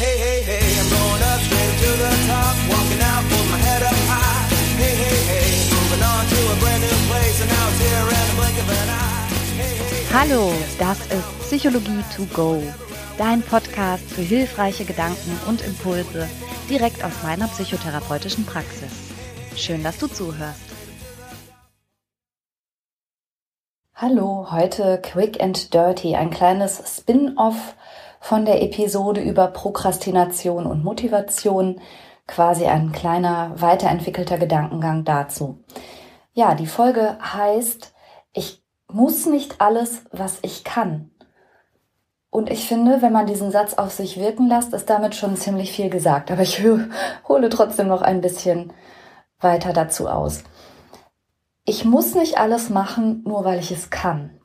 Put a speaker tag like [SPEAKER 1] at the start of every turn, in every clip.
[SPEAKER 1] Hey, hey, hey, I'm going up straight to the top, walking out with my head up high. Hey, hey, hey, moving on to a brand new place, and now it's here in the blink of an eye. Hey, hey, hey.
[SPEAKER 2] Hallo, das ist Psychologie to go, dein Podcast für hilfreiche Gedanken und Impulse direkt aus meiner psychotherapeutischen Praxis. Schön, dass du zuhörst. Hallo, heute Quick and Dirty, ein kleines Spin-off von der Episode über Prokrastination und Motivation, quasi ein kleiner weiterentwickelter Gedankengang dazu. Ja, die Folge heißt, ich muss nicht alles, was ich kann. Und ich finde, wenn man diesen Satz auf sich wirken lässt, ist damit schon ziemlich viel gesagt. Aber ich hole trotzdem noch ein bisschen weiter dazu aus. Ich muss nicht alles machen, nur weil ich es kann.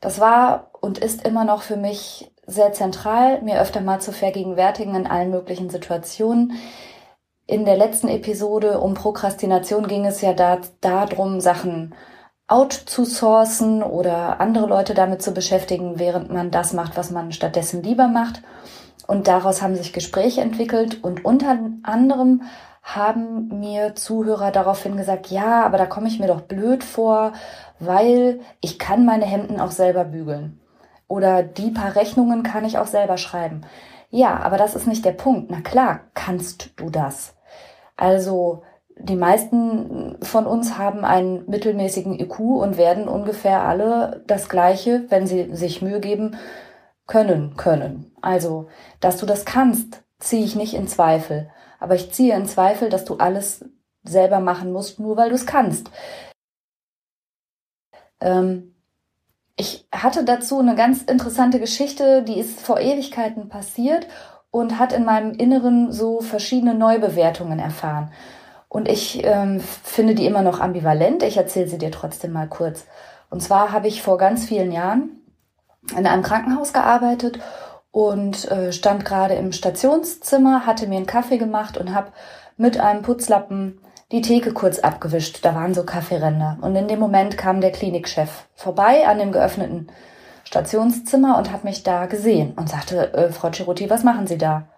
[SPEAKER 2] Das war und ist immer noch für mich sehr zentral, mir öfter mal zu vergegenwärtigen in allen möglichen Situationen. In der letzten Episode um Prokrastination ging es ja da, darum, Sachen outzusourcen oder andere Leute damit zu beschäftigen, während man das macht, was man stattdessen lieber macht. Und daraus haben sich Gespräche entwickelt und unter anderem haben mir Zuhörer daraufhin gesagt, ja, aber da komme ich mir doch blöd vor, weil ich kann meine Hemden auch selber bügeln. Oder die paar Rechnungen kann ich auch selber schreiben. Ja, aber das ist nicht der Punkt. Na klar, kannst du das. Also die meisten von uns haben einen mittelmäßigen IQ und werden ungefähr alle das Gleiche, wenn sie sich Mühe geben, können können. Also, dass du das kannst, ziehe ich nicht in Zweifel. Aber ich ziehe in Zweifel, dass du alles selber machen musst, nur weil du es kannst. Ähm, ich hatte dazu eine ganz interessante Geschichte, die ist vor Ewigkeiten passiert und hat in meinem Inneren so verschiedene Neubewertungen erfahren. Und ich ähm, finde die immer noch ambivalent. Ich erzähle sie dir trotzdem mal kurz. Und zwar habe ich vor ganz vielen Jahren in einem Krankenhaus gearbeitet und äh, stand gerade im Stationszimmer, hatte mir einen Kaffee gemacht und habe mit einem Putzlappen die Theke kurz abgewischt. Da waren so Kaffeeränder. Und in dem Moment kam der Klinikchef vorbei an dem geöffneten Stationszimmer und hat mich da gesehen und sagte, äh, Frau Ciruti, was machen Sie da?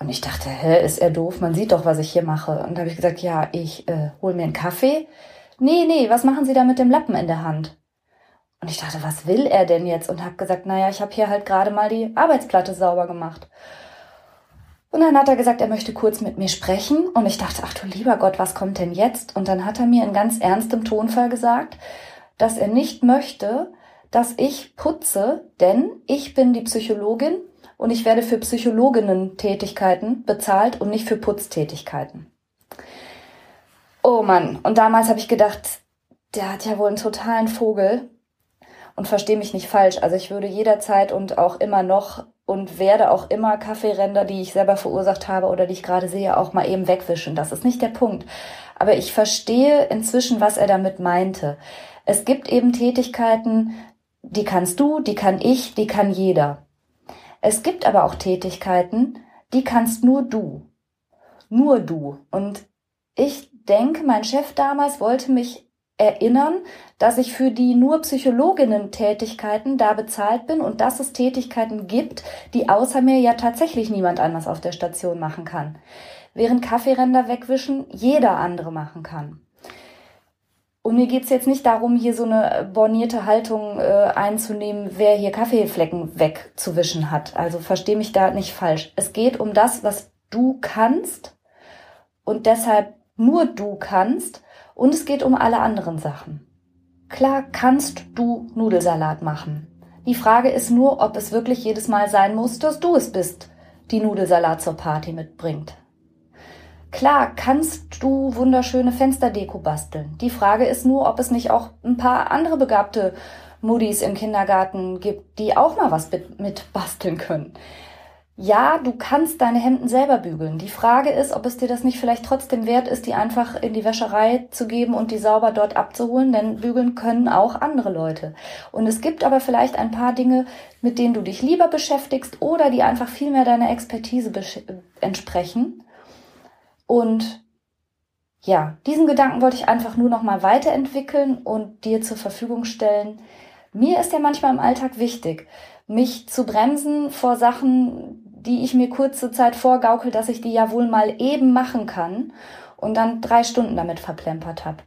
[SPEAKER 2] Und ich dachte, hä, ist er doof? Man sieht doch, was ich hier mache. Und da habe ich gesagt, ja, ich äh, hol mir einen Kaffee. Nee, nee, was machen Sie da mit dem Lappen in der Hand? Und ich dachte, was will er denn jetzt? Und habe gesagt, naja, ich habe hier halt gerade mal die Arbeitsplatte sauber gemacht. Und dann hat er gesagt, er möchte kurz mit mir sprechen. Und ich dachte, ach du lieber Gott, was kommt denn jetzt? Und dann hat er mir in ganz ernstem Tonfall gesagt, dass er nicht möchte, dass ich putze, denn ich bin die Psychologin und ich werde für Psychologinnen-Tätigkeiten bezahlt und nicht für Putztätigkeiten. Oh Mann, und damals habe ich gedacht, der hat ja wohl einen totalen Vogel und verstehe mich nicht falsch. Also ich würde jederzeit und auch immer noch und werde auch immer Kaffeeränder, die ich selber verursacht habe oder die ich gerade sehe, auch mal eben wegwischen. Das ist nicht der Punkt. Aber ich verstehe inzwischen, was er damit meinte. Es gibt eben Tätigkeiten, die kannst du, die kann ich, die kann jeder. Es gibt aber auch Tätigkeiten, die kannst nur du. Nur du. Und ich denke, mein Chef damals wollte mich erinnern, dass ich für die nur Psychologinnen-Tätigkeiten da bezahlt bin und dass es Tätigkeiten gibt, die außer mir ja tatsächlich niemand anders auf der Station machen kann. Während Kaffeeränder wegwischen jeder andere machen kann. Und mir geht's jetzt nicht darum, hier so eine bornierte Haltung äh, einzunehmen, wer hier Kaffeeflecken wegzuwischen hat. Also versteh mich da nicht falsch. Es geht um das, was du kannst und deshalb nur du kannst und es geht um alle anderen Sachen. Klar kannst du Nudelsalat machen. Die Frage ist nur, ob es wirklich jedes Mal sein muss, dass du es bist, die Nudelsalat zur Party mitbringt. Klar kannst du wunderschöne Fensterdeko basteln. Die Frage ist nur, ob es nicht auch ein paar andere begabte Muddis im Kindergarten gibt, die auch mal was mit, mit basteln können ja, du kannst deine Hemden selber bügeln. Die Frage ist, ob es dir das nicht vielleicht trotzdem wert ist, die einfach in die Wäscherei zu geben und die sauber dort abzuholen, denn bügeln können auch andere Leute. Und es gibt aber vielleicht ein paar Dinge, mit denen du dich lieber beschäftigst oder die einfach viel mehr deiner Expertise entsprechen. Und ja, diesen Gedanken wollte ich einfach nur noch mal weiterentwickeln und dir zur Verfügung stellen. Mir ist ja manchmal im Alltag wichtig, mich zu bremsen vor Sachen, die ich mir kurze Zeit vorgaukel, dass ich die ja wohl mal eben machen kann und dann drei Stunden damit verplempert habe.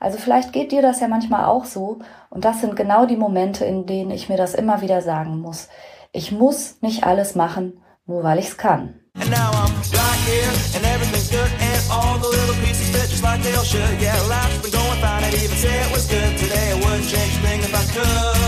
[SPEAKER 2] Also vielleicht geht dir das ja manchmal auch so und das sind genau die Momente, in denen ich mir das immer wieder sagen muss. Ich muss nicht alles machen, nur weil ich's kann. All should. Yeah, life's been going fine, I'd even say it was good today. It wouldn't change a thing if I could.